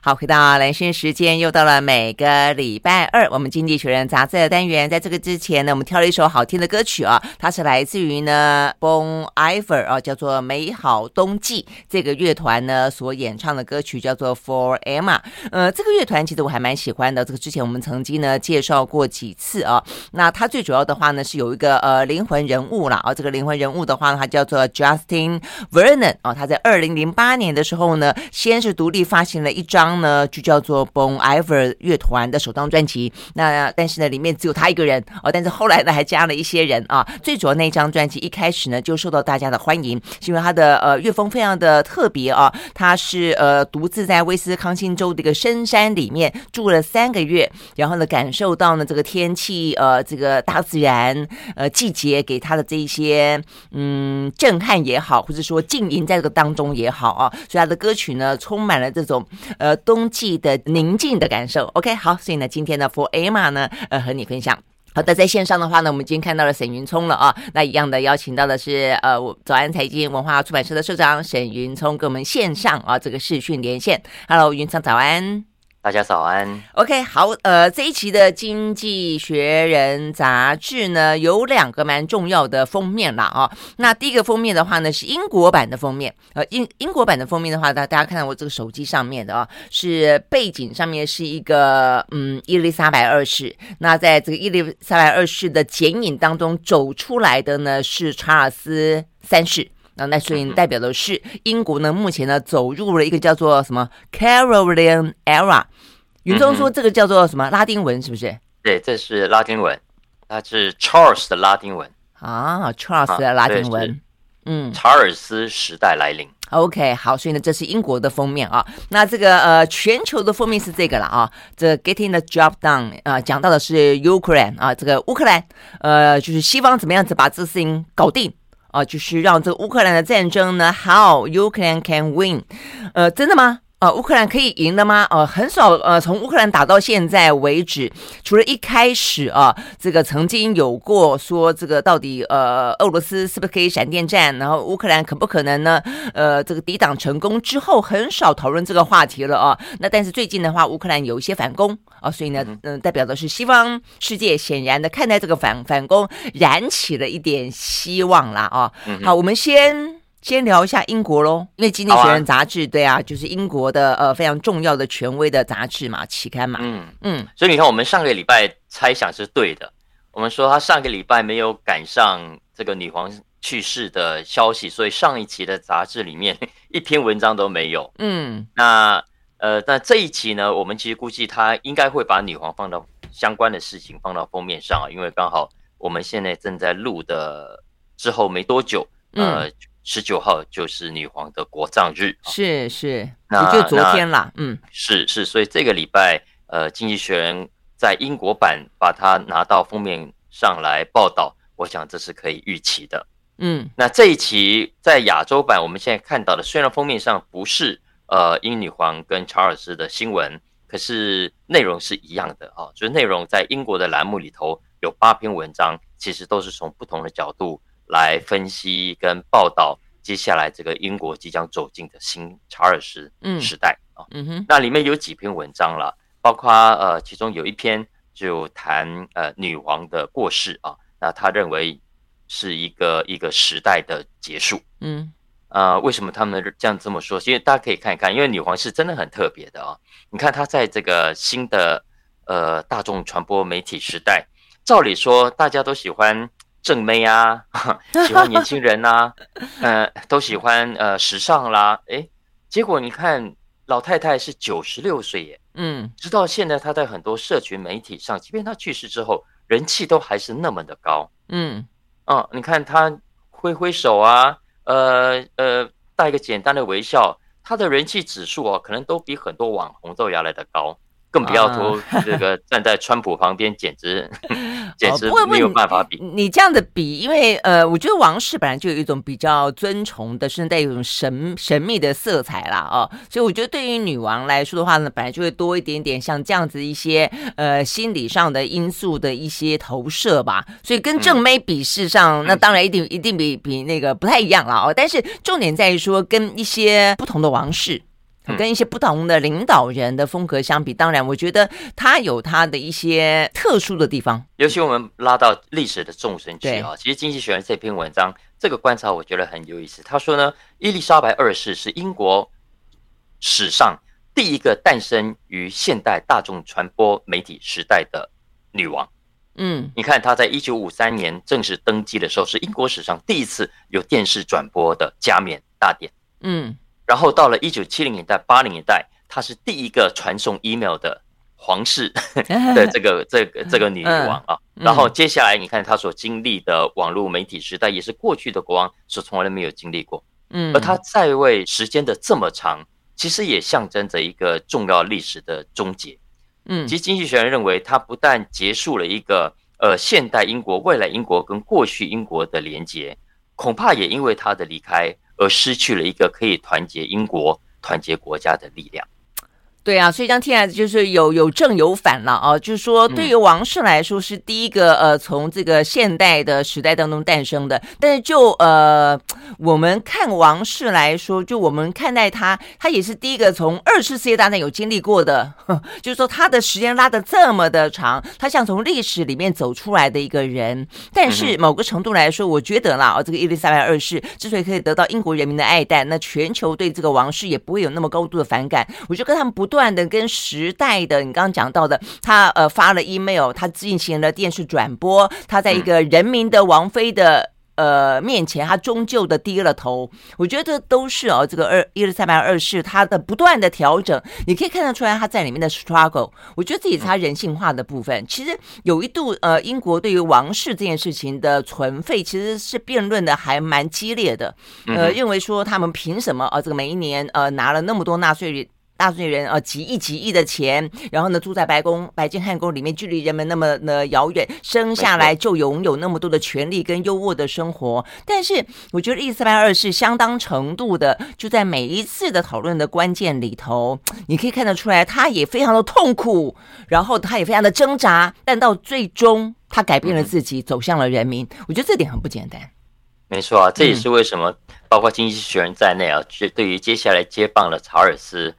好，回到兰萱时间，又到了每个礼拜二，我们《经济学人》杂志的单元。在这个之前呢，我们挑了一首好听的歌曲啊，它是来自于呢 Bon Iver 啊，叫做《美好冬季》这个乐团呢所演唱的歌曲，叫做 For Emma。呃，这个乐团其实我还蛮喜欢的，这个之前我们曾经呢介绍过几次啊。那它最主要的话呢是有一个呃灵魂人物啦，啊，这个灵魂人物的话呢，它叫做 Justin Vernon 啊，他在二零零八年的时候呢，先是独立发行了一张。呢就叫做 Bon Iver 乐团的首张专辑，那但是呢里面只有他一个人哦，但是后来呢还加了一些人啊。最主要那张专辑一开始呢就受到大家的欢迎，是因为他的呃乐风非常的特别啊，他是呃独自在威斯康星州的一个深山里面住了三个月，然后呢感受到呢这个天气呃这个大自然呃季节给他的这一些嗯震撼也好，或者说静音在这个当中也好啊，所以他的歌曲呢充满了这种呃。冬季的宁静的感受，OK，好，所以呢，今天的，For Emma 呢，呃，和你分享。好的，在线上的话呢，我们已经看到了沈云聪了啊，那一样的邀请到的是呃，早安财经文化出版社的社长沈云聪，跟我们线上啊这个视讯连线。Hello，云聪早安。大家早安。OK，好，呃，这一期的《经济学人》杂志呢，有两个蛮重要的封面啦。啊。那第一个封面的话呢，是英国版的封面。呃，英英国版的封面的话，大大家看到我这个手机上面的啊，是背景上面是一个嗯伊丽莎白二世。那在这个伊丽莎白二世的剪影当中走出来的呢，是查尔斯三世。那那所以代表的是英国呢，目前呢走入了一个叫做什么 Carolingian Era。云中说这个叫做什么拉丁文是不是？对，这是拉丁文，它是 Charles 的拉丁文啊，Charles 的拉丁文，嗯，查尔斯时代来临。OK，好，所以呢这是英国的封面啊。那这个呃全球的封面是这个了啊，这 Getting the Job Done 啊、呃，讲到的是 Ukraine 啊，这个乌克兰呃就是西方怎么样子把这事情搞定。啊，就是让这个乌克兰的战争呢，How Ukraine can win？呃，真的吗？呃，乌克兰可以赢的吗？呃，很少。呃，从乌克兰打到现在为止，除了一开始啊，这个曾经有过说这个到底呃，俄罗斯是不是可以闪电战？然后乌克兰可不可能呢？呃，这个抵挡成功之后，很少讨论这个话题了啊。那但是最近的话，乌克兰有一些反攻啊，所以呢，嗯、呃，代表的是西方世界显然的看待这个反反攻，燃起了一点希望啦啊。好，我们先。先聊一下英国喽，因为《经济学人》杂志、啊，对啊，就是英国的呃非常重要的权威的杂志嘛，期刊嘛。嗯嗯，所以你看，我们上个礼拜猜想是对的，我们说他上个礼拜没有赶上这个女皇去世的消息，所以上一期的杂志里面 一篇文章都没有。嗯，那呃，那这一期呢，我们其实估计他应该会把女皇放到相关的事情放到封面上啊，因为刚好我们现在正在录的之后没多久，呃。嗯十九号就是女皇的国葬日，是是，那就昨天了，嗯，是是，所以这个礼拜，呃，《经济学人》在英国版把它拿到封面上来报道，我想这是可以预期的，嗯，那这一期在亚洲版，我们现在看到的虽然封面上不是呃英女皇跟查尔斯的新闻，可是内容是一样的啊，就是内容在英国的栏目里头有八篇文章，其实都是从不同的角度。来分析跟报道接下来这个英国即将走进的新查尔斯时代啊，嗯哼，那里面有几篇文章了，包括呃，其中有一篇就谈呃女王的过世啊，那他认为是一个一个时代的结束，嗯，啊，为什么他们这样这么说？其实大家可以看一看，因为女皇是真的很特别的啊，你看她在这个新的呃大众传播媒体时代，照理说大家都喜欢。正妹啊，喜欢年轻人啊，呃，都喜欢呃时尚啦，诶，结果你看老太太是九十六岁耶，嗯，直到现在她在很多社群媒体上，即便她去世之后，人气都还是那么的高，嗯，啊，你看她挥挥手啊，呃呃，带一个简单的微笑，她的人气指数啊，可能都比很多网红都要来的高。更不要说这个 站在川普旁边，简直 简直没有办法比。你，你这样的比，因为呃，我觉得王室本来就有一种比较尊崇的，甚至带有一种神神秘的色彩啦，哦，所以我觉得对于女王来说的话呢，本来就会多一点点像这样子一些呃心理上的因素的一些投射吧。所以跟正妹比试上，那当然一定一定比比那个不太一样了哦。但是重点在于说，跟一些不同的王室。跟一些不同的领导人的风格相比，当然，我觉得他有他的一些特殊的地方。尤其我们拉到历史的纵深去啊，其实《经济学人》这篇文章这个观察，我觉得很有意思。他说呢，伊丽莎白二世是英国史上第一个诞生于现代大众传播媒体时代的女王。嗯，你看她在一九五三年正式登基的时候，是英国史上第一次有电视转播的加冕大典。嗯。然后到了一九七零年代、八零年代，她是第一个传送 email 的皇室 的这个这个这个女王啊。然后接下来你看她所经历的网络媒体时代，也是过去的国王所从来没有经历过。嗯，而她在位时间的这么长，其实也象征着一个重要历史的终结。嗯，其实经济学人认为，她不但结束了一个呃现代英国、未来英国跟过去英国的连接，恐怕也因为她的离开。而失去了一个可以团结英国、团结国家的力量。对啊，所以这样听来就是有有正有反了啊。就是说，对于王室来说是第一个呃，从这个现代的时代当中诞生的。但是就呃，我们看王室来说，就我们看待他，他也是第一个从二次世界大战有经历过的。就是说，他的时间拉的这么的长，他像从历史里面走出来的一个人。但是某个程度来说，我觉得啦，哦，这个伊丽莎白二世之所以可以得到英国人民的爱戴，那全球对这个王室也不会有那么高度的反感。我就跟他们不断。断的跟时代的，你刚刚讲到的，他呃发了 email，他进行了电视转播，他在一个人民的王妃的呃面前，他终究的低了头。我觉得都是哦，这个二伊丽莎白二世他的不断的调整，你可以看得出来他在里面的 struggle。我觉得这也是他人性化的部分。其实有一度呃，英国对于王室这件事情的存废其实是辩论的还蛮激烈的，呃，认为说他们凭什么呃，这个每一年呃拿了那么多纳税大税人啊，几亿几亿的钱，然后呢，住在白宫、白金汉宫里面，距离人们那么的遥远，生下来就拥有那么多的权利跟优渥的生活。但是，我觉得伊丽莎白二世相当程度的，就在每一次的讨论的关键里头，你可以看得出来，他也非常的痛苦，然后他也非常的挣扎，但到最终，他改变了自己，走向了人民。我觉得这点很不简单。没错啊，这也是为什么，包括经济学人在内啊，对于接下来接棒的查尔斯。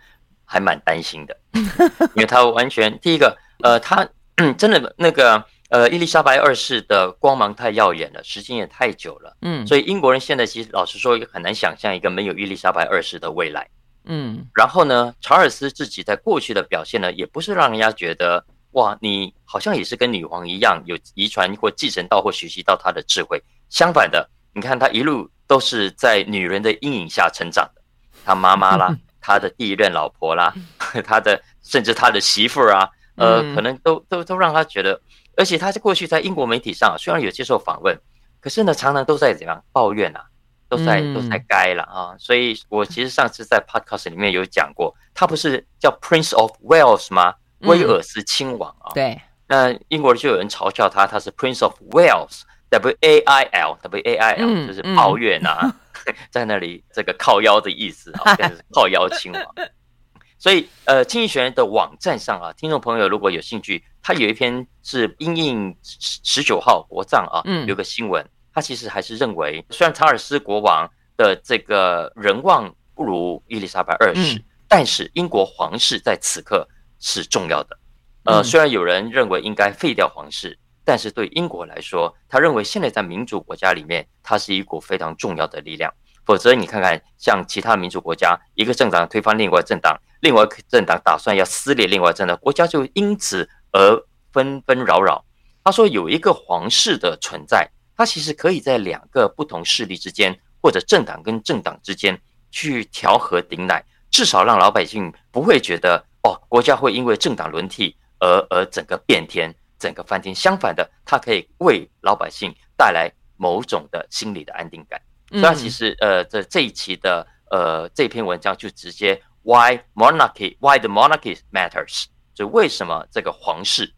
还蛮担心的，因为他完全第一个，呃，他 真的那个，呃，伊丽莎白二世的光芒太耀眼了，时间也太久了，嗯，所以英国人现在其实老实说也很难想象一个没有伊丽莎白二世的未来，嗯，然后呢，查尔斯自己在过去的表现呢，也不是让人家觉得哇，你好像也是跟女皇一样有遗传或继承到或学习到她的智慧，相反的，你看他一路都是在女人的阴影下成长的，他妈妈啦。他的第一任老婆啦，他的甚至他的媳妇儿啊，呃，可能都都都让他觉得，而且他在过去在英国媒体上虽然有接受访问，可是呢，常常都在怎样抱怨啊，都在都在该了啊。所以我其实上次在 podcast 里面有讲过，他不是叫 Prince of Wales 吗？威尔斯亲王啊。对。那英国就有人嘲笑他，他是 Prince of Wales，W A I L，W A I L，就是抱怨啊。在那里，这个靠腰的意思啊，靠腰亲王。所以，呃，经济学人的网站上啊，听众朋友如果有兴趣，他有一篇是因应十九号国葬啊，有个新闻，他其实还是认为，虽然查尔斯国王的这个人望不如伊丽莎白二世，但是英国皇室在此刻是重要的。呃，虽然有人认为应该废掉皇室。但是对英国来说，他认为现在在民主国家里面，它是一股非常重要的力量。否则，你看看像其他民主国家，一个政党推翻另外政党，另外一政党打算要撕裂另外政党，国家就因此而纷纷扰扰。他说，有一个皇室的存在，它其实可以在两个不同势力之间，或者政党跟政党之间去调和顶奶，至少让老百姓不会觉得哦，国家会因为政党轮替而而整个变天。整个翻天，相反的，它可以为老百姓带来某种的心理的安定感。嗯、所以，其实呃，这这一期的呃这篇文章就直接 Why monarchy? Why the monarchy matters？就为什么这个皇室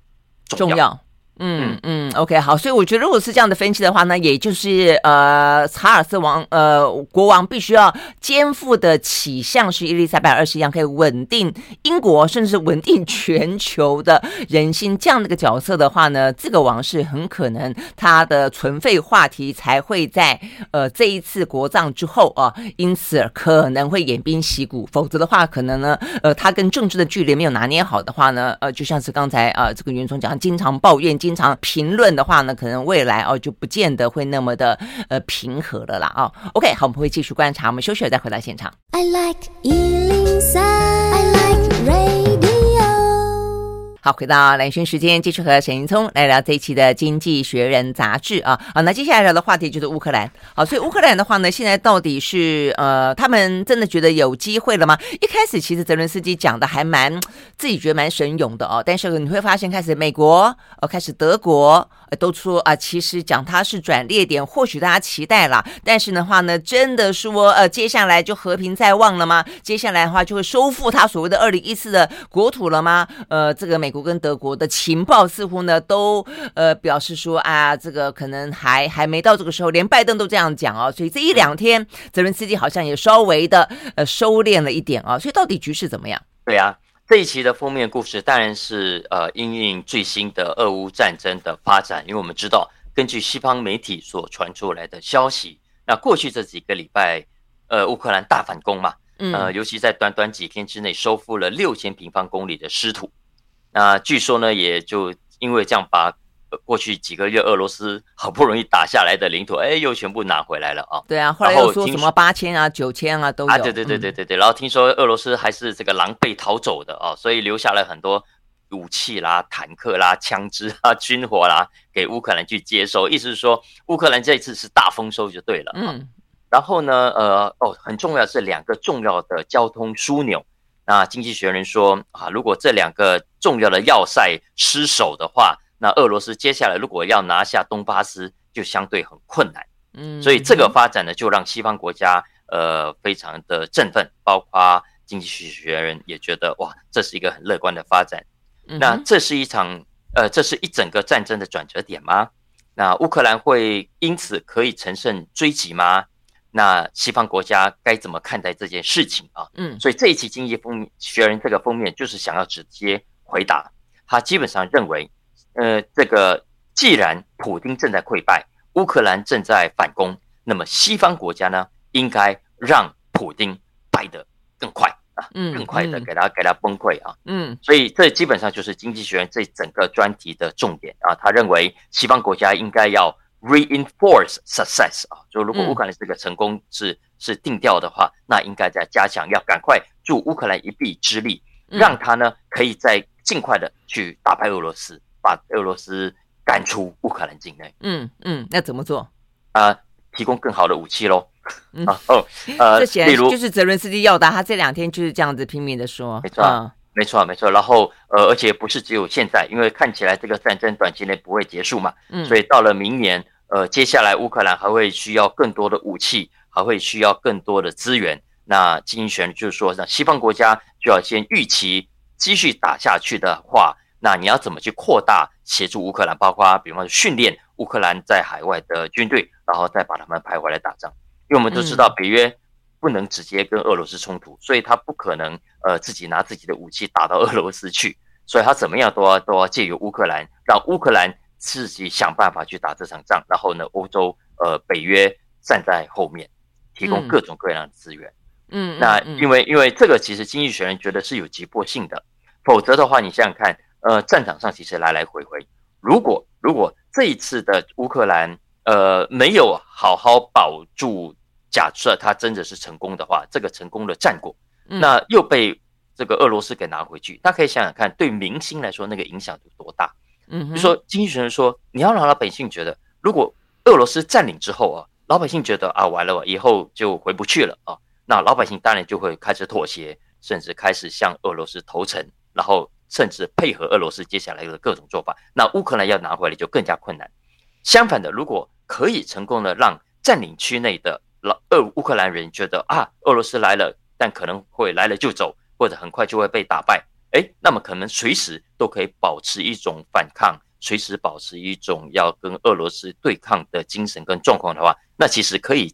重要？重要嗯。嗯，OK，好，所以我觉得如果是这样的分析的话呢，也就是呃，查尔斯王呃国王必须要肩负的起像是伊丽莎白二世一样，可以稳定英国，甚至稳定全球的人心。这样的一个角色的话呢，这个王室很可能他的存废话题才会在呃这一次国葬之后啊，因此可能会偃兵息鼓，否则的话，可能呢，呃，他跟政治的距离没有拿捏好的话呢，呃，就像是刚才啊、呃，这个袁总讲，经常抱怨，经经常评论的话呢，可能未来哦就不见得会那么的呃平和了啦啊、哦。OK，好，我们会继续观察，我们休息了再回到现场。I like ea 好，回到兰萱时间，继续和沈云聪来聊这一期的《经济学人》杂志啊。好，那接下来聊的话题就是乌克兰。好，所以乌克兰的话呢，现在到底是呃，他们真的觉得有机会了吗？一开始其实泽伦斯基讲的还蛮自己觉得蛮神勇的哦，但是你会发现，开始美国，呃，开始德国。都说啊，其实讲它是转捩点，或许大家期待了，但是的话呢，真的说呃，接下来就和平在望了吗？接下来的话就会收复他所谓的二零一四的国土了吗？呃，这个美国跟德国的情报似乎呢都呃表示说啊，这个可能还还没到这个时候，连拜登都这样讲哦，所以这一两天泽伦斯基好像也稍微的呃收敛了一点啊，所以到底局势怎么样？对呀。这一期的封面故事当然是呃，因应最新的俄乌战争的发展，因为我们知道，根据西方媒体所传出来的消息，那过去这几个礼拜，呃，乌克兰大反攻嘛，呃，尤其在短短几天之内收复了六千平方公里的失土，那据说呢，也就因为这样把。过去几个月，俄罗斯好不容易打下来的领土，哎，又全部拿回来了啊！对啊，后来又说什么八千啊、九千啊都有。啊，对对对对对对。然后听说俄罗斯还是这个狼狈逃走的啊，所以留下了很多武器啦、坦克啦、枪支啊、军火啦，给乌克兰去接收。意思是说，乌克兰这一次是大丰收就对了。嗯。然后呢，呃，哦，很重要是两个重要的交通枢纽。那经济学人说啊，如果这两个重要的要塞失守的话，那俄罗斯接下来如果要拿下东巴斯，就相对很困难。嗯，所以这个发展呢，就让西方国家呃非常的振奋，包括经济学人也觉得哇，这是一个很乐观的发展。那这是一场呃，这是一整个战争的转折点吗？那乌克兰会因此可以乘胜追击吗？那西方国家该怎么看待这件事情啊？嗯，所以这一期经济封学人这个封面就是想要直接回答，他基本上认为。呃，这个既然普京正在溃败，乌克兰正在反攻，那么西方国家呢，应该让普京败得更快啊，更快的给他给他崩溃啊，嗯，所以这基本上就是《经济学人》这整个专题的重点啊。他认为西方国家应该要 reinforce success 啊，就如果乌克兰这个成功是是定调的话，那应该在加强，要赶快助乌克兰一臂之力，让他呢可以在尽快的去打败俄罗斯。把俄罗斯赶出乌克兰境内。嗯嗯，那怎么做？啊、呃，提供更好的武器喽。嗯、啊哦，呃，这显然就是泽伦斯基要的，他这两天就是这样子拼命的说。没错、嗯，没错，没错。然后，呃，而且不是只有现在，因为看起来这个战争短期内不会结束嘛。嗯。所以到了明年，呃，接下来乌克兰还会需要更多的武器，还会需要更多的资源。那经济学就是说，那西方国家就要先预期继续打下去的话。那你要怎么去扩大协助乌克兰？包括比方说训练乌克兰在海外的军队，然后再把他们派回来打仗。因为我们都知道北约不能直接跟俄罗斯冲突，所以他不可能呃自己拿自己的武器打到俄罗斯去，所以他怎么样都要都要借由乌克兰，让乌克兰自己想办法去打这场仗。然后呢，欧洲呃北约站在后面，提供各种各样的资源。嗯，那因为因为这个其实经济学人觉得是有急迫性的，否则的话你想想看。呃，战场上其实来来回回，如果如果这一次的乌克兰呃没有好好保住，假设他真的是成功的话，这个成功的战果，那又被这个俄罗斯给拿回去，大家可以想想看，对明星来说那个影响有多大？嗯，就说经济学人说，你要让老百姓觉得，如果俄罗斯占领之后啊，老百姓觉得啊完了，以后就回不去了啊，那老百姓当然就会开始妥协，甚至开始向俄罗斯投诚，然后。甚至配合俄罗斯接下来的各种做法，那乌克兰要拿回来就更加困难。相反的，如果可以成功的让占领区内的老俄乌克兰人觉得啊，俄罗斯来了，但可能会来了就走，或者很快就会被打败，诶，那么可能随时都可以保持一种反抗随时保持一种要跟俄罗斯对抗的精神跟状况的话，那其实可以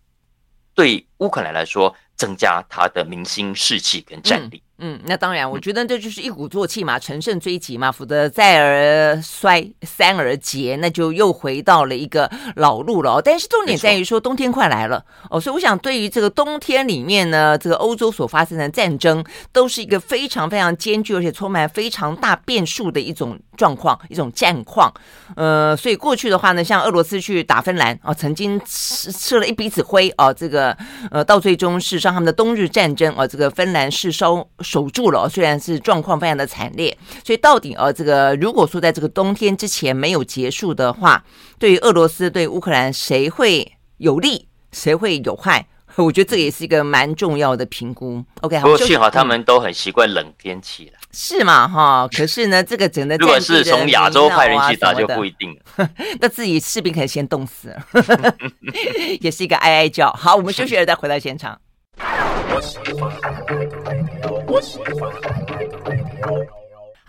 对乌克兰来说增加他的民心士气跟战力。嗯，那当然，我觉得这就是一鼓作气嘛，乘胜追击嘛，否则再而衰，三而竭，那就又回到了一个老路了。但是重点在于说，冬天快来了哦，所以我想，对于这个冬天里面呢，这个欧洲所发生的战争，都是一个非常非常艰巨，而且充满非常大变数的一种状况，一种战况。呃，所以过去的话呢，像俄罗斯去打芬兰啊，曾经吃吃了一鼻子灰啊，这个呃，到最终是上他们的冬日战争啊，这个芬兰是收。守住了，虽然是状况非常的惨烈，所以到底呃，这个如果说在这个冬天之前没有结束的话，对于俄罗斯对乌克兰谁会有利，谁会有害？我觉得这个也是一个蛮重要的评估。OK，不过幸好他们都很习惯冷天气了，是嘛哈？可是呢，这个整个如果是从亚洲派人去打就不一定了，那自己士兵可能先冻死了，也是一个哀哀叫。好，我们休息了再回到现场。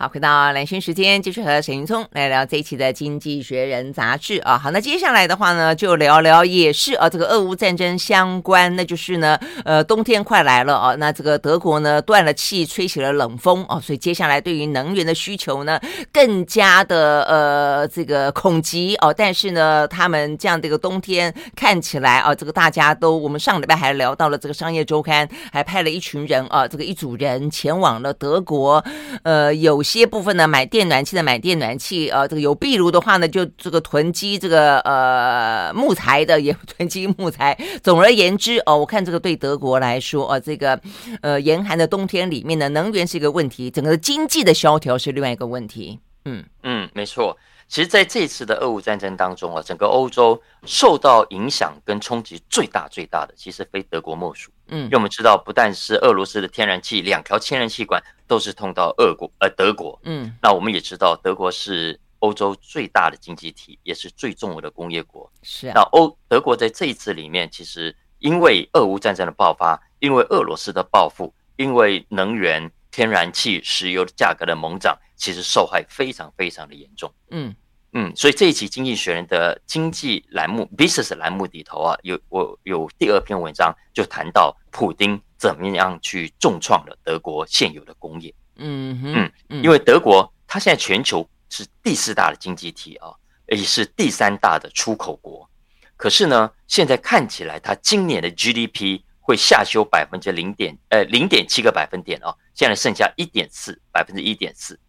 好，回到蓝轩时间，继续和沈云聪来聊这一期的《经济学人》杂志啊。好，那接下来的话呢，就聊聊也是啊，这个俄乌战争相关，那就是呢，呃，冬天快来了啊。那这个德国呢断了气，吹起了冷风啊，所以接下来对于能源的需求呢，更加的呃这个恐急哦。但是呢，他们这样的一个冬天看起来啊，这个大家都，我们上礼拜还聊到了这个《商业周刊》，还派了一群人啊，这个一组人前往了德国，呃，有。些部分呢，买电暖气的买电暖气，呃，这个有壁炉的话呢，就这个囤积这个呃木材的也囤积木材。总而言之，哦，我看这个对德国来说，呃，这个呃严寒的冬天里面呢，能源是一个问题，整个经济的萧条是另外一个问题。嗯嗯，没错。其实，在这次的俄乌战争当中啊，整个欧洲受到影响跟冲击最大最大的，其实非德国莫属。嗯，因为我们知道，不但是俄罗斯的天然气两条天然气管都是通到俄国，呃，德国。嗯，那我们也知道，德国是欧洲最大的经济体，也是最重要的工业国。是啊。那欧德国在这一次里面，其实因为俄乌战争的爆发，因为俄罗斯的报复，因为能源。天然气、石油的价格的猛涨，其实受害非常非常的严重。嗯嗯，所以这一期《经济学人》的经济栏目 （Business 栏目）里头啊，有我有第二篇文章就谈到普丁怎么样去重创了德国现有的工业。嗯嗯嗯，因为德国它现在全球是第四大的经济体啊，也是第三大的出口国。可是呢，现在看起来它今年的 GDP 会下修百分之零点呃零点七个百分点哦。现在剩下一点四百分之一点四，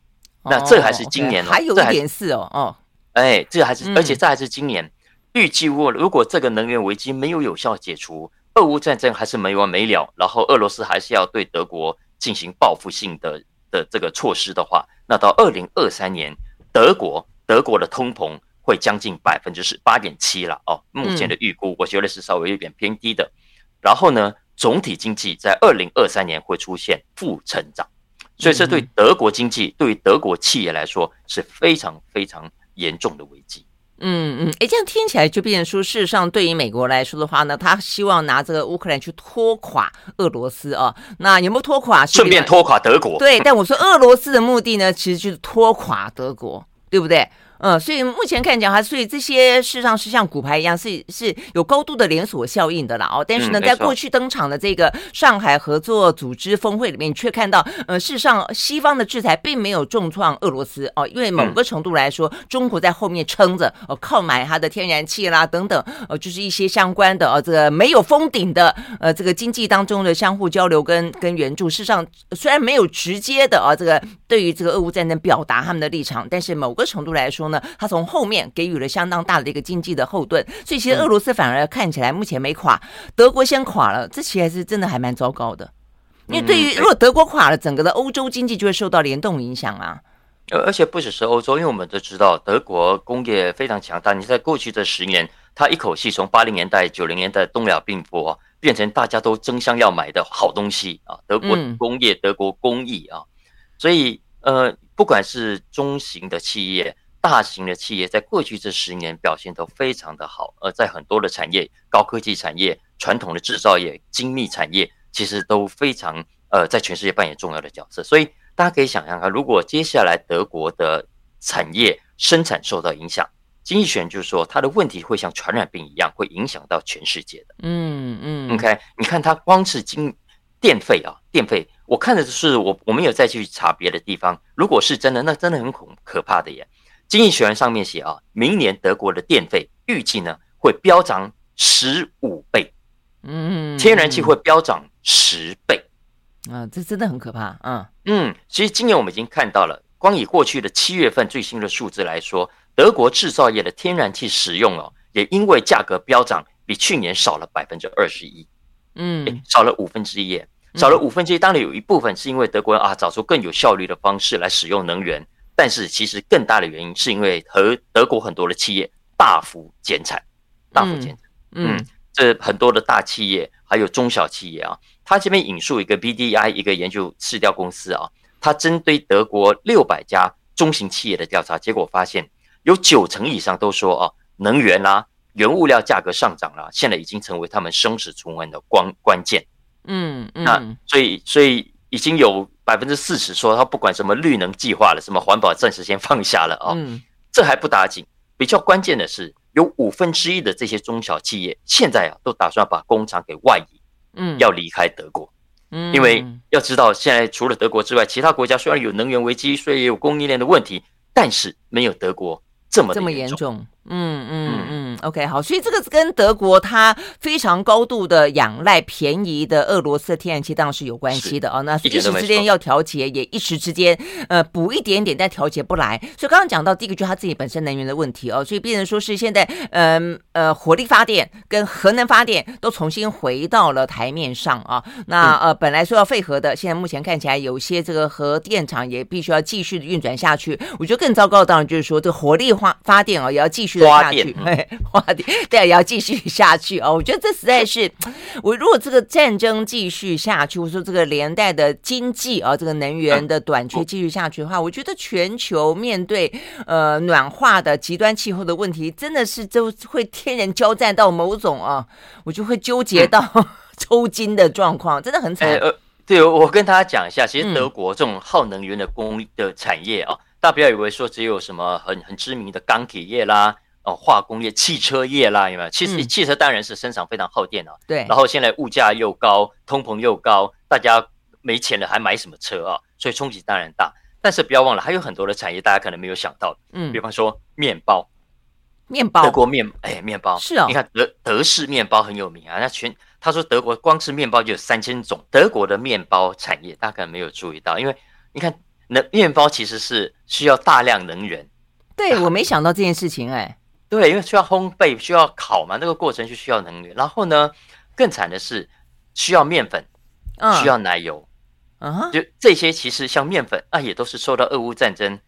那这还是今年还有一点四哦哦，哎，这还是而且这还是今年。预计，如果如果这个能源危机没有有效解除，俄乌战争还是没完没了，然后俄罗斯还是要对德国进行报复性的的这个措施的话，那到二零二三年，德国德国的通膨会将近百分之十八点七了哦，目前的预估我觉得是稍微有点偏低的，然后呢？总体经济在二零二三年会出现负成长，所以这对德国经济、对于德国企业来说是非常非常严重的危机。嗯嗯，哎，这样听起来就变成说，事实上对于美国来说的话呢，他希望拿这个乌克兰去拖垮俄罗斯啊。那有没有拖垮？顺便拖垮德国？对，但我说俄罗斯的目的呢，其实就是拖垮德国，对不对？嗯，所以目前看讲哈，所以这些事实上是像骨牌一样，是是有高度的连锁效应的啦哦。但是呢，在过去登场的这个上海合作组织峰会里面，你却看到，呃，事实上西方的制裁并没有重创俄罗斯哦，因为某个程度来说，中国在后面撑着哦，靠买它的天然气啦等等，呃，就是一些相关的哦，这个没有封顶的呃，这个经济当中的相互交流跟跟援助，事实上虽然没有直接的啊，这个对于这个俄乌战争表达他们的立场，但是某个程度来说。呢，他从后面给予了相当大的一个经济的后盾，所以其实俄罗斯反而看起来目前没垮，德国先垮了，这其实是真的还蛮糟糕的。因为对于如果德国垮了，整个的欧洲经济就会受到联动影响啊。而而且不只是欧洲，因为我们都知道德国工业非常强大，你在过去这十年，他一口气从八零年代、九零年代东亚病夫，变成大家都争相要买的好东西啊，德国工业、德国工艺啊，所以呃，不管是中型的企业。大型的企业在过去这十年表现都非常的好，而在很多的产业、高科技产业、传统的制造业、精密产业，其实都非常呃在全世界扮演重要的角色。所以大家可以想象看，如果接下来德国的产业生产受到影响。经济学人就是说，它的问题会像传染病一样，会影响到全世界的。嗯嗯。OK，你看它光是经电费啊，电费，我看的是我我没有再去查别的地方。如果是真的，那真的很恐可怕的耶。经济学人上面写啊，明年德国的电费预计呢会飙涨十五倍。嗯，天然气会飙涨十倍。啊，这真的很可怕。嗯嗯，其实今年我们已经看到了，光以过去的七月份最新的数字来说，德国制造业的天然气使用哦，也因为价格飙涨，比去年少了百分之二十一。嗯，少了五分之一，少了五分之一。当然有一部分是因为德国人啊找出更有效率的方式来使用能源，但是其实更大的原因是因为和德国很多的企业大幅减产，大幅减产。嗯。嗯这很多的大企业，还有中小企业啊，他这边引述一个 BDI 一个研究市调公司啊，他针对德国六百家中型企业的调查结果发现，有九成以上都说啊，能源啦、啊、原物料价格上涨了，现在已经成为他们生死存亡的关关键。嗯嗯，那所以所以已经有百分之四十说，他不管什么绿能计划了，什么环保暂时先放下了啊。嗯，这还不打紧，比较关键的是。有五分之一的这些中小企业现在啊，都打算把工厂给外移，嗯，要离开德国，嗯，因为要知道，现在除了德国之外，其他国家虽然有能源危机，所以也有供应链的问题，但是没有德国这么这么严重。嗯嗯嗯，OK，好，所以这个跟德国它非常高度的仰赖便宜的俄罗斯天然气当然是有关系的哦。那一时之间要调节，也一时之间呃补一点点，但调节不来。所以刚刚讲到第一个就是它自己本身能源的问题哦，所以变成说是现在嗯呃，呃火力发电跟核能发电都重新回到了台面上啊。那呃本来说要废核的，现在目前看起来有些这个核电厂也必须要继续的运转下去。我觉得更糟糕的当然就是说这火力发发电啊也要继续的。下去，花电对，也要继续下去哦。我觉得这实在是，我如果这个战争继续下去，或者说这个连带的经济啊，这个能源的短缺继续下去的话，我觉得全球面对呃暖化的极端气候的问题，真的是就会天人交战到某种啊，我就会纠结到 抽筋的状况，真的很惨。呃，对，我跟大家讲一下，其实德国这种耗能源的工的产业啊，大家不要以为说只有什么很很知名的钢铁业啦。哦，化工业、汽车业啦，有没有？其实汽车当然是生产非常耗电啊。对。然后现在物价又高，通膨又高，大家没钱了还买什么车啊？所以冲击当然大。但是不要忘了，还有很多的产业大家可能没有想到。嗯。比方说面包，面包，德国面，哎，面包是啊。你看德德式面包很有名啊，那全他说德国光吃面包就有三千种。德国的面包产业大家可能没有注意到，因为你看那面包其实是需要大量能源。对，我没想到这件事情，哎。对，因为需要烘焙，需要烤嘛，那个过程就需要能源。然后呢，更惨的是需要面粉，需要奶油，就这些其实像面粉啊，也都是受到俄乌战争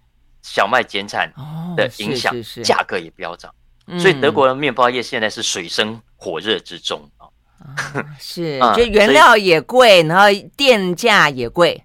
小麦减产的影响，价格也飙涨。所以德国的面包业现在是水深火热之中啊。是，就原料也贵，然后电价也贵。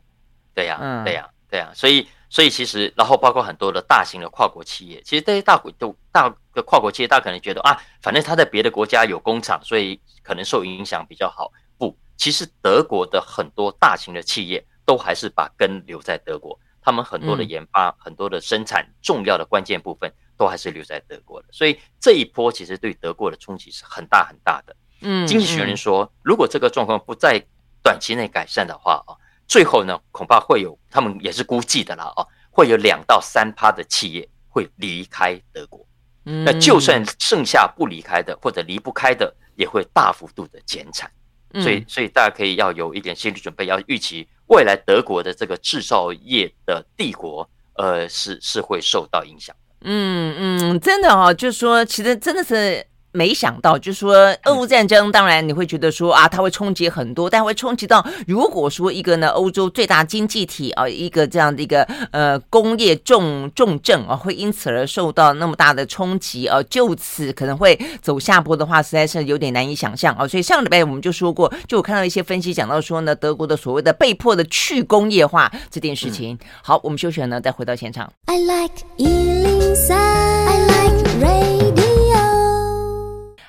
对呀，对呀，对呀，所以。所以其实，然后包括很多的大型的跨国企业，其实这些大国都大的跨国企业，大家可能觉得啊，反正他在别的国家有工厂，所以可能受影响比较好。不，其实德国的很多大型的企业都还是把根留在德国，他们很多的研发、很多的生产重要的关键部分都还是留在德国的。所以这一波其实对德国的冲击是很大很大的。嗯，经济学人说，如果这个状况不在短期内改善的话啊。最后呢，恐怕会有，他们也是估计的啦，哦，会有两到三趴的企业会离开德国。嗯，那就算剩下不离开的或者离不开的，也会大幅度的减产。所以，所以大家可以要有一点心理准备，要预期未来德国的这个制造业的帝国，呃，是是会受到影响。嗯嗯，真的哦，就是说，其实真的是。没想到，就是说，俄乌战争，当然你会觉得说啊，它会冲击很多，但会冲击到，如果说一个呢，欧洲最大经济体啊，一个这样的一个呃工业重重镇啊，会因此而受到那么大的冲击啊，就此可能会走下坡的话，实在是有点难以想象啊。所以上礼拜我们就说过，就我看到一些分析讲到说呢，德国的所谓的被迫的去工业化这件事情。好，我们休息了呢，再回到现场。I like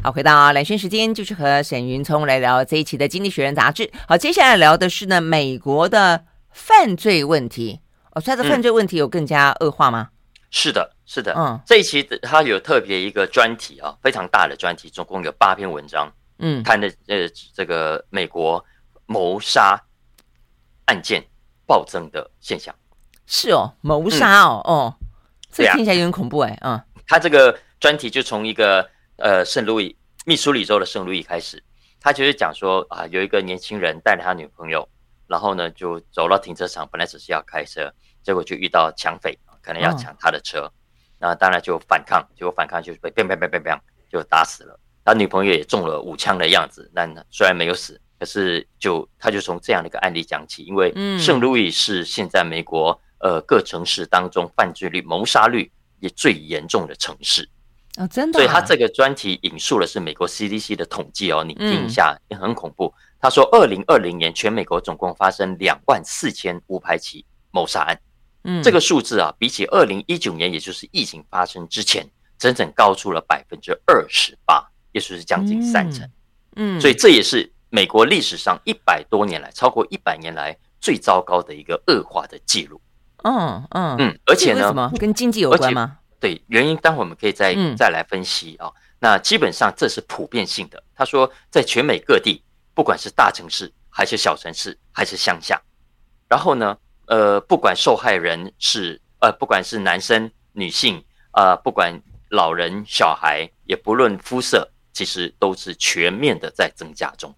好，回到蓝轩时间，就是和沈云聪来聊这一期的《经济学人》杂志。好，接下来聊的是呢，美国的犯罪问题。哦，他的犯罪问题有更加恶化吗？是的，是的，嗯，这一期它有特别一个专题啊，非常大的专题，总共有八篇文章，嗯，谈的呃这个美国谋杀案件暴增的现象。是哦，谋杀哦，嗯、哦，这听起来有点恐怖哎，嗯，他这个专题就从一个呃圣路易密苏里州的圣路易开始，他就是讲说啊，有一个年轻人带着他女朋友，然后呢就走到停车场，本来只是要开车，结果就遇到抢匪。可能要抢他的车，那、哦、当然就反抗，结果反抗就是被砰砰砰砰砰就打死了。他女朋友也中了五枪的样子，但虽然没有死，可是就他就从这样的一个案例讲起，因为圣路易是现在美国呃各城市当中犯罪率、谋杀率也最严重的城市哦，真的、啊。所以他这个专题引述的是美国 CDC 的统计哦，你听一下也很恐怖。他说，二零二零年全美国总共发生两万四千五百起谋杀案。嗯，这个数字啊，比起二零一九年，也就是疫情发生之前，整整高出了百分之二十八，也就是将近三成。嗯，所以这也是美国历史上一百多年来，超过一百年来最糟糕的一个恶化的记录。嗯嗯嗯，而且呢，跟经济有关吗？对，原因待会我们可以再再来分析啊。那基本上这是普遍性的。他说，在全美各地，不管是大城市还是小城市还是乡下，然后呢，呃，不管受害人是呃，不管是男生、女性，呃，不管老人、小孩，也不论肤色，其实都是全面的在增加中。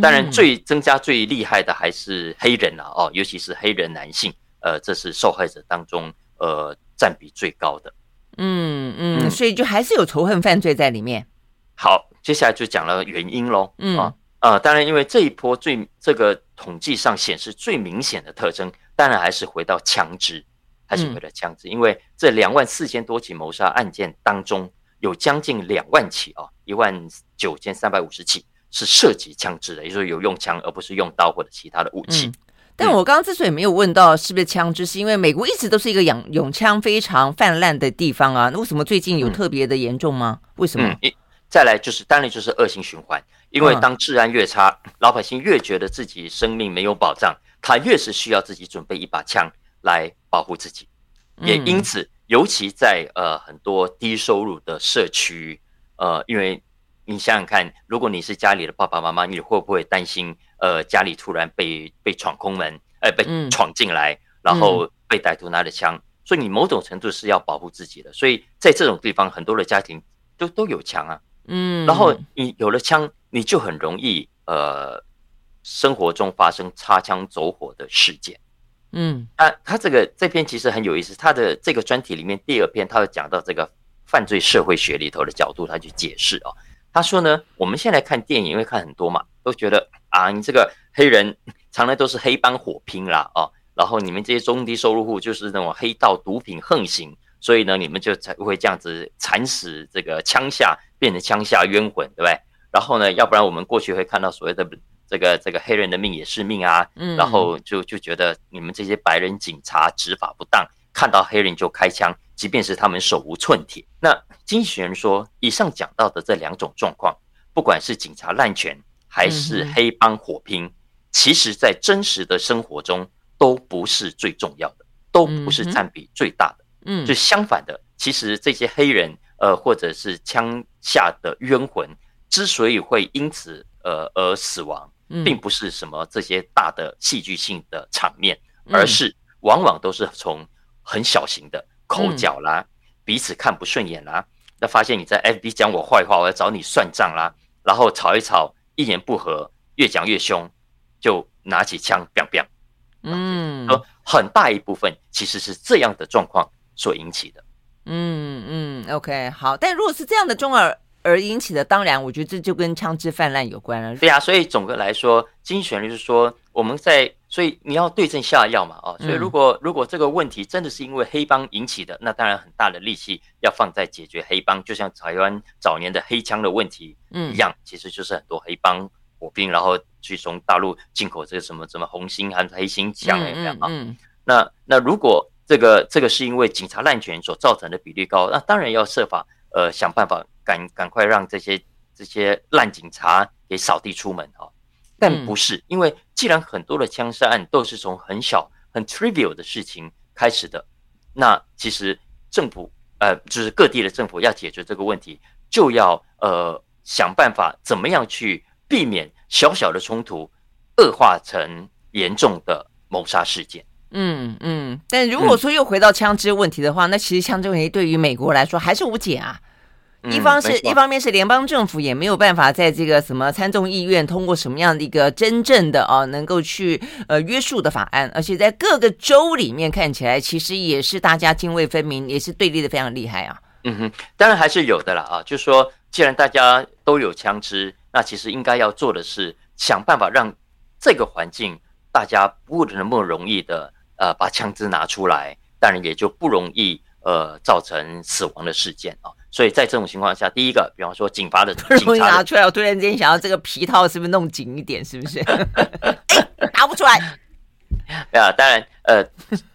当然，最增加最厉害的还是黑人啊，哦，尤其是黑人男性，呃，这是受害者当中呃占比最高的。嗯嗯，所以就还是有仇恨犯罪在里面。好，接下来就讲了原因喽。嗯啊，呃，当然，因为这一波最这个统计上显示最明显的特征。当然还是回到枪支，还是回到枪支，因为这两万四千多起谋杀案件当中，有将近两万起啊，一万九千三百五十起是涉及枪支的，也就是有用枪，而不是用刀或者其他的武器。嗯、但我刚刚之所以没有问到是不是枪支，是因为美国一直都是一个养拥枪非常泛滥的地方啊，那为什么最近有特别的严重吗？为什么？嗯、再来就是，当然就是恶性循环，因为当治安越差，老百姓越觉得自己生命没有保障。他越是需要自己准备一把枪来保护自己，也因此，尤其在呃很多低收入的社区，呃，因为你想想看，如果你是家里的爸爸妈妈，你会不会担心呃家里突然被被闯空门，呃被闯进来，然后被歹徒拿着枪，所以你某种程度是要保护自己的，所以在这种地方，很多的家庭都都有枪啊，嗯，然后你有了枪，你就很容易呃。生活中发生擦枪走火的事件，嗯，啊，他这个这篇其实很有意思。他的这个专题里面第二篇，他有讲到这个犯罪社会学里头的角度，他去解释哦。他说呢，我们现在看电影，因为看很多嘛，都觉得啊，你这个黑人常常都是黑帮火拼啦，哦，然后你们这些中低收入户就是那种黑道毒品横行，所以呢，你们就才会这样子惨死这个枪下，变成枪下冤魂，对不对？然后呢，要不然我们过去会看到所谓的。这个这个黑人的命也是命啊，嗯，然后就就觉得你们这些白人警察执法不当，看到黑人就开枪，即便是他们手无寸铁。那经济学人说，以上讲到的这两种状况，不管是警察滥权还是黑帮火拼，嗯，其实在真实的生活中都不是最重要的，都不是占比最大的。嗯，就相反的，其实这些黑人呃或者是枪下的冤魂，之所以会因此呃而死亡。并不是什么这些大的戏剧性的场面，而是往往都是从很小型的口角啦，彼此看不顺眼啦，那发现你在 FB 讲我坏话，我要找你算账啦，然后吵一吵，一言不合，越讲越凶，就拿起枪，biang biang。嗯，很大一部分其实是这样的状况所引起的。嗯嗯，OK，好，但如果是这样的中耳。而引起的，当然，我觉得这就跟枪支泛滥有关了。对啊，所以总的来说，经济学人就是说，我们在，所以你要对症下药嘛，哦，所以如果如果这个问题真的是因为黑帮引起的，那当然很大的力气要放在解决黑帮，就像台湾早年的黑枪的问题一样，其实就是很多黑帮火并，然后去从大陆进口这个什么什么红心还是黑心枪一样啊。那那如果这个这个是因为警察滥权所造成的比率高，那当然要设法呃想办法。赶赶快让这些这些烂警察给扫地出门哈，但不是，因为既然很多的枪杀案都是从很小很 trivial 的事情开始的，那其实政府呃，就是各地的政府要解决这个问题，就要呃想办法怎么样去避免小小的冲突恶化成严重的谋杀事件。嗯嗯，但如果说又回到枪支问题的话，嗯、那其实枪支问题对于美国来说还是无解啊。一方是、嗯、一方面是联邦政府也没有办法在这个什么参众议院通过什么样的一个真正的啊能够去呃约束的法案，而且在各个州里面看起来其实也是大家泾渭分明，也是对立的非常厉害啊。嗯哼，当然还是有的啦啊，就是说既然大家都有枪支，那其实应该要做的是想办法让这个环境大家不那么容易的呃把枪支拿出来，当然也就不容易呃造成死亡的事件啊。所以在这种情况下，第一个，比方说警察的，警察拿出来，我突然间想要这个皮套是不是弄紧一点，是不是？哎，拿不出来。啊，当然，呃，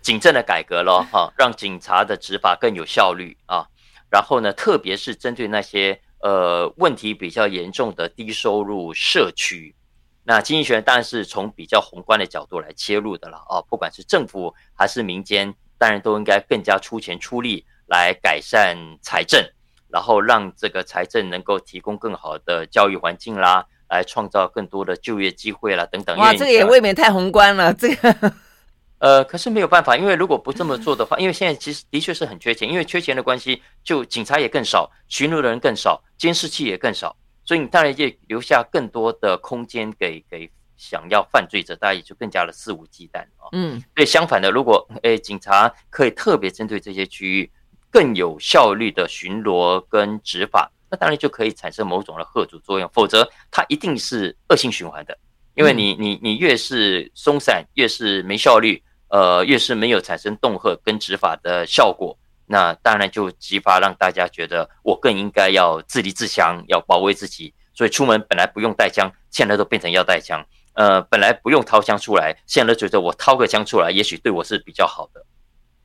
警政的改革咯，哈、啊，让警察的执法更有效率啊。然后呢，特别是针对那些呃问题比较严重的低收入社区，那经济学当然是从比较宏观的角度来切入的了啊。不管是政府还是民间，当然都应该更加出钱出力来改善财政。然后让这个财政能够提供更好的教育环境啦，来创造更多的就业机会啦，等等。哇，这个也未免太宏观了。这个，呃，可是没有办法，因为如果不这么做的话，因为现在其实的确是很缺钱，因为缺钱的关系，就警察也更少，巡逻的人更少，监视器也更少，所以你当然也留下更多的空间给给想要犯罪者，大家也就更加的肆无忌惮啊。嗯，对，相反的，如果诶警察可以特别针对这些区域。更有效率的巡逻跟执法，那当然就可以产生某种的吓阻作用，否则它一定是恶性循环的。因为你你你越是松散，越是没效率，呃，越是没有产生恫吓跟执法的效果，那当然就激发让大家觉得我更应该要自立自强，要保卫自己。所以出门本来不用带枪，现在都变成要带枪。呃，本来不用掏枪出来，现在都觉得我掏个枪出来，也许对我是比较好的。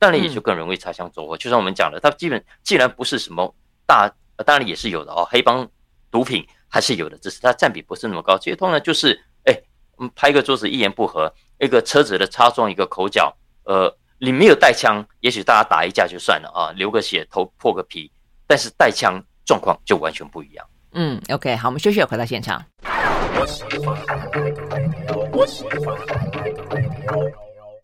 当然也就更容易擦枪走火，就像我们讲的，它基本既然不是什么大，当然也是有的哦，黑帮毒品还是有的，只是它占比不是那么高。其实通常就是，哎，我们拍一个桌子一言不合，一个车子的擦撞一个口角，呃，你没有带枪，也许大家打一架就算了啊，流个血头破个皮，但是带枪状况就完全不一样。嗯，OK，好，我们休息，回到现场。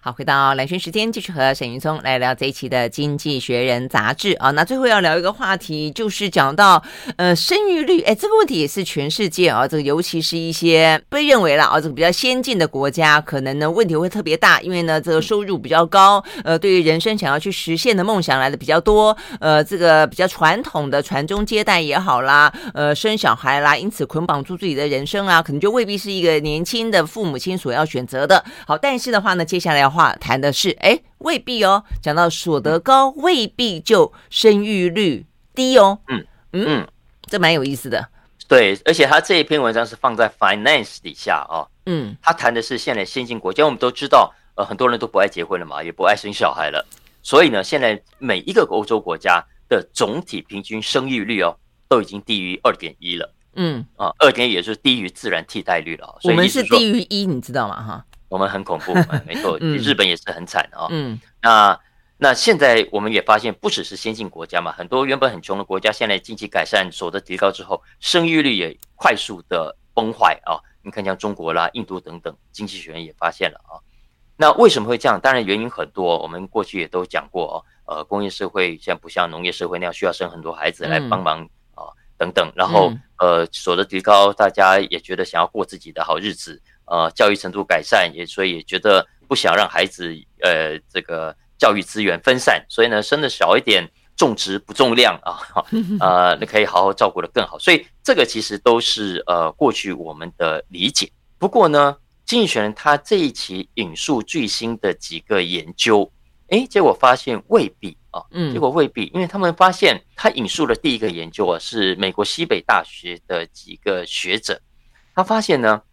好，回到蓝轩时间，继续和沈云聪来聊这一期的《经济学人》杂志啊。那最后要聊一个话题，就是讲到呃生育率，哎，这个问题也是全世界啊，这个尤其是一些被认为了啊，这个比较先进的国家，可能呢问题会特别大，因为呢这个收入比较高，呃，对于人生想要去实现的梦想来的比较多，呃，这个比较传统的传宗接代也好啦，呃，生小孩啦，因此捆绑住自己的人生啊，可能就未必是一个年轻的父母亲所要选择的。好，但是的话呢，接下来要。话谈的是，哎，未必哦。讲到所得高，未必就生育率低哦。嗯嗯，嗯，这蛮有意思的。对，而且他这一篇文章是放在 Finance 底下哦。嗯，他谈的是现在先进国家，我们都知道，呃，很多人都不爱结婚了嘛，也不爱生小孩了。所以呢，现在每一个欧洲国家的总体平均生育率哦，都已经低于二点一了。嗯啊，二点一也就是低于自然替代率了。我们是低于一，你知道吗？哈。我们很恐怖，没错，日本也是很惨啊。嗯，那那现在我们也发现，不只是先进国家嘛，很多原本很穷的国家，现在经济改善、所得提高之后，生育率也快速的崩坏啊。你看，像中国啦、印度等等，经济学人也发现了啊。那为什么会这样？当然原因很多，我们过去也都讲过哦。呃，工业社会现在不像农业社会那样需要生很多孩子来帮忙啊，等等。然后呃，所得提高，大家也觉得想要过自己的好日子。呃，教育程度改善，也所以也觉得不想让孩子呃这个教育资源分散，所以呢生的少一点，重质不重量啊，呃，你可以好好照顾的更好。所以这个其实都是呃过去我们的理解。不过呢，经济学人他这一期引述最新的几个研究，诶，结果发现未必啊，嗯，结果未必，因为他们发现他引述的第一个研究啊是美国西北大学的几个学者，他发现呢。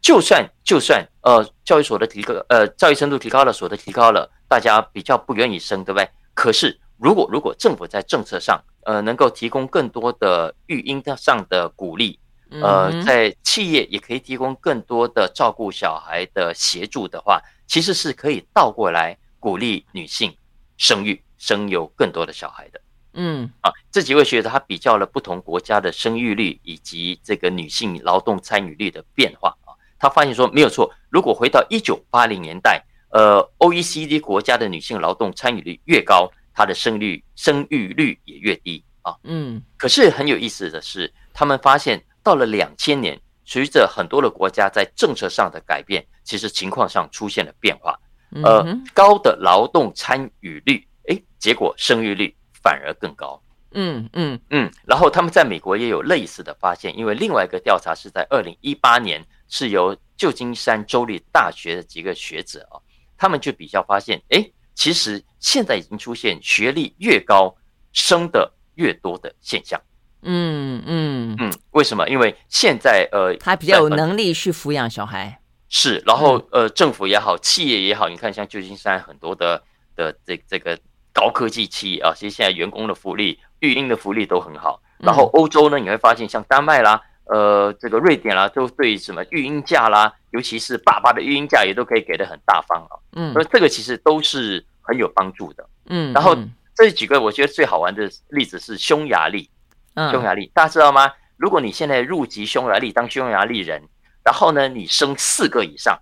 就算就算呃教育所得提高，呃教育程度提高了，所得提高了，大家比较不愿意生，对不对？可是如果如果政府在政策上呃能够提供更多的育婴上的鼓励，呃在企业也可以提供更多的照顾小孩的协助的话，其实是可以倒过来鼓励女性生育。生有更多的小孩的。嗯，啊，这几位学者他比较了不同国家的生育率以及这个女性劳动参与率的变化啊，他发现说没有错，如果回到一九八零年代，呃，OECD 国家的女性劳动参与率越高，她的生育生育率也越低啊。嗯，可是很有意思的是，他们发现到了两千年，随着很多的国家在政策上的改变，其实情况上出现了变化。呃，高的劳动参与率，诶，结果生育率。反而更高，嗯嗯嗯，然后他们在美国也有类似的发现，因为另外一个调查是在二零一八年，是由旧金山州立大学的几个学者啊，他们就比较发现，哎，其实现在已经出现学历越高升的越多的现象，嗯嗯嗯，为什么？因为现在呃，他比较有能力去抚养小孩，是，然后呃，政府也好，企业也好，你看像旧金山很多的的这这个。高科技企业啊，其实现在员工的福利、育婴的福利都很好。然后欧洲呢，你会发现像丹麦啦、呃，这个瑞典啦，都对什么育婴假啦，尤其是爸爸的育婴假也都可以给的很大方啊。嗯，所以这个其实都是很有帮助的。嗯，然后这几个我觉得最好玩的例子是匈牙利。嗯，匈牙利大家知道吗？如果你现在入籍匈牙利当匈牙利人，然后呢，你生四个以上，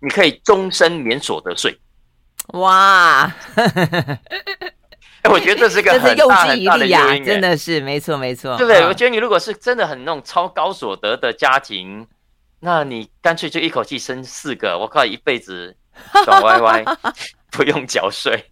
你可以终身免所得税。哇，我觉得这是个很大很大的原因，真的是没错没错，对不对？我觉得你如果是真的很那种超高所得的家庭，那你干脆就一口气生四个，我靠，一辈子爽歪歪，不用缴税。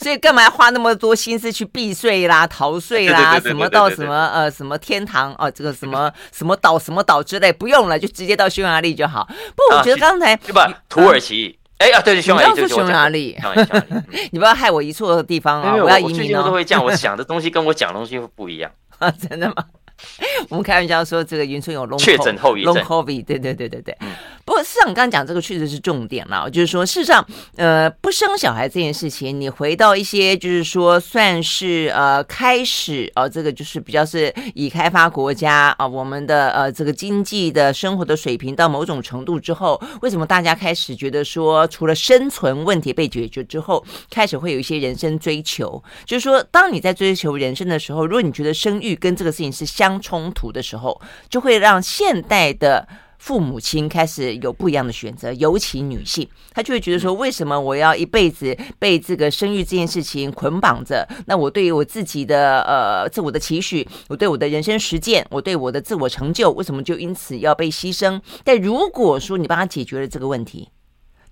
所以干嘛要花那么多心思去避税啦、逃税啦？什么到什么呃什么天堂哦，这个什么 什么岛什么岛之类，不用了，就直接到匈牙利就好。不，我觉得刚才对吧？土耳其。哎呀，对对，匈牙利，就是匈牙利。你不要害我移错地方啊！我要移民最近都会这样，我想的东西跟我讲的东西会不一样啊！真的吗？我们开玩笑说，这个云村有 long 确诊后遗症 long covid，对对对对对。嗯、不过，市长刚刚讲这个确实是重点了，就是说，事实上，呃，不生小孩这件事情，你回到一些就是说，算是呃开始哦、呃，这个就是比较是已开发国家啊、呃，我们的呃这个经济的生活的水平到某种程度之后，为什么大家开始觉得说，除了生存问题被解决之后，开始会有一些人生追求？就是说，当你在追求人生的时候，如果你觉得生育跟这个事情是相相冲突的时候，就会让现代的父母亲开始有不一样的选择，尤其女性，她就会觉得说：为什么我要一辈子被这个生育这件事情捆绑着？那我对于我自己的呃自我的期许，我对我的人生实践，我对我的自我成就，为什么就因此要被牺牲？但如果说你帮他解决了这个问题，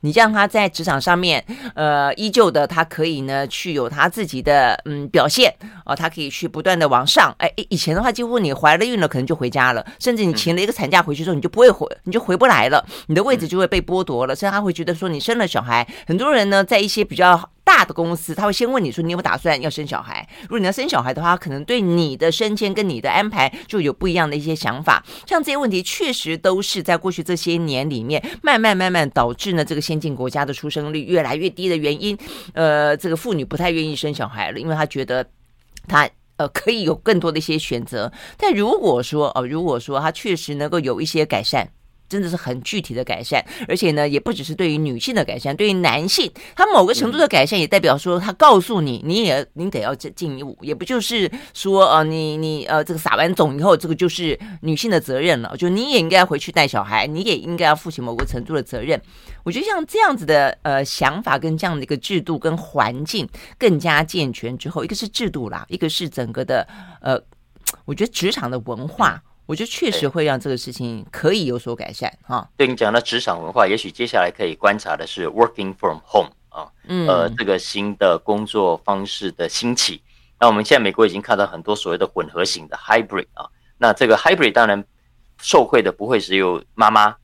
你让他在职场上面，呃，依旧的，他可以呢去有他自己的嗯表现哦，他可以去不断的往上。哎，以前的话，几乎你怀了孕了，可能就回家了，甚至你请了一个产假回去之后，你就不会回，你就回不来了，你的位置就会被剥夺了。所以他会觉得说，你生了小孩，很多人呢，在一些比较。大的公司他会先问你说，你有没有打算要生小孩？如果你要生小孩的话，可能对你的升迁跟你的安排就有不一样的一些想法。像这些问题，确实都是在过去这些年里面慢慢慢慢导致呢这个先进国家的出生率越来越低的原因。呃，这个妇女不太愿意生小孩了，因为她觉得她呃可以有更多的一些选择。但如果说哦、呃，如果说她确实能够有一些改善。真的是很具体的改善，而且呢，也不只是对于女性的改善，对于男性，他某个程度的改善，也代表说，他告诉你，你也你得要进一步，也不就是说，呃，你你呃，这个撒完种以后，这个就是女性的责任了，就你也应该回去带小孩，你也应该要负起某个程度的责任。我觉得像这样子的呃想法跟这样的一个制度跟环境更加健全之后，一个是制度啦，一个是整个的呃，我觉得职场的文化。我觉得确实会让这个事情可以有所改善哈。对你讲到职场文化，也许接下来可以观察的是 working from home 啊，嗯，呃，这个新的工作方式的兴起。那我们现在美国已经看到很多所谓的混合型的 hybrid 啊，那这个 hybrid 当然受惠的不会只有妈妈，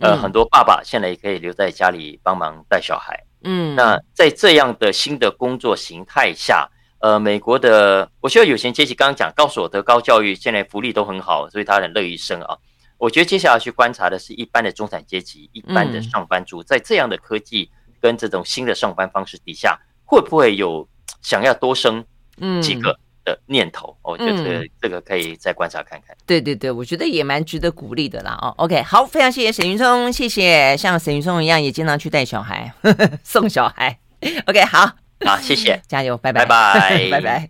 呃，很多爸爸现在也可以留在家里帮忙带小孩。嗯，那在这样的新的工作形态下。呃，美国的，我觉得有钱阶级刚刚讲高所得、高教育，现在福利都很好，所以他很乐意生啊。我觉得接下来去观察的是一般的中产阶级、一般的上班族，在这样的科技跟这种新的上班方式底下，会不会有想要多生几个的念头？我觉得这个可以再观察看看。对对对，我觉得也蛮值得鼓励的啦。哦，OK，好，非常谢谢沈云聪，谢谢像沈云聪一样也经常去带小孩、呵 呵送小孩。OK，好。好，谢谢，加油，拜拜，拜拜，拜拜。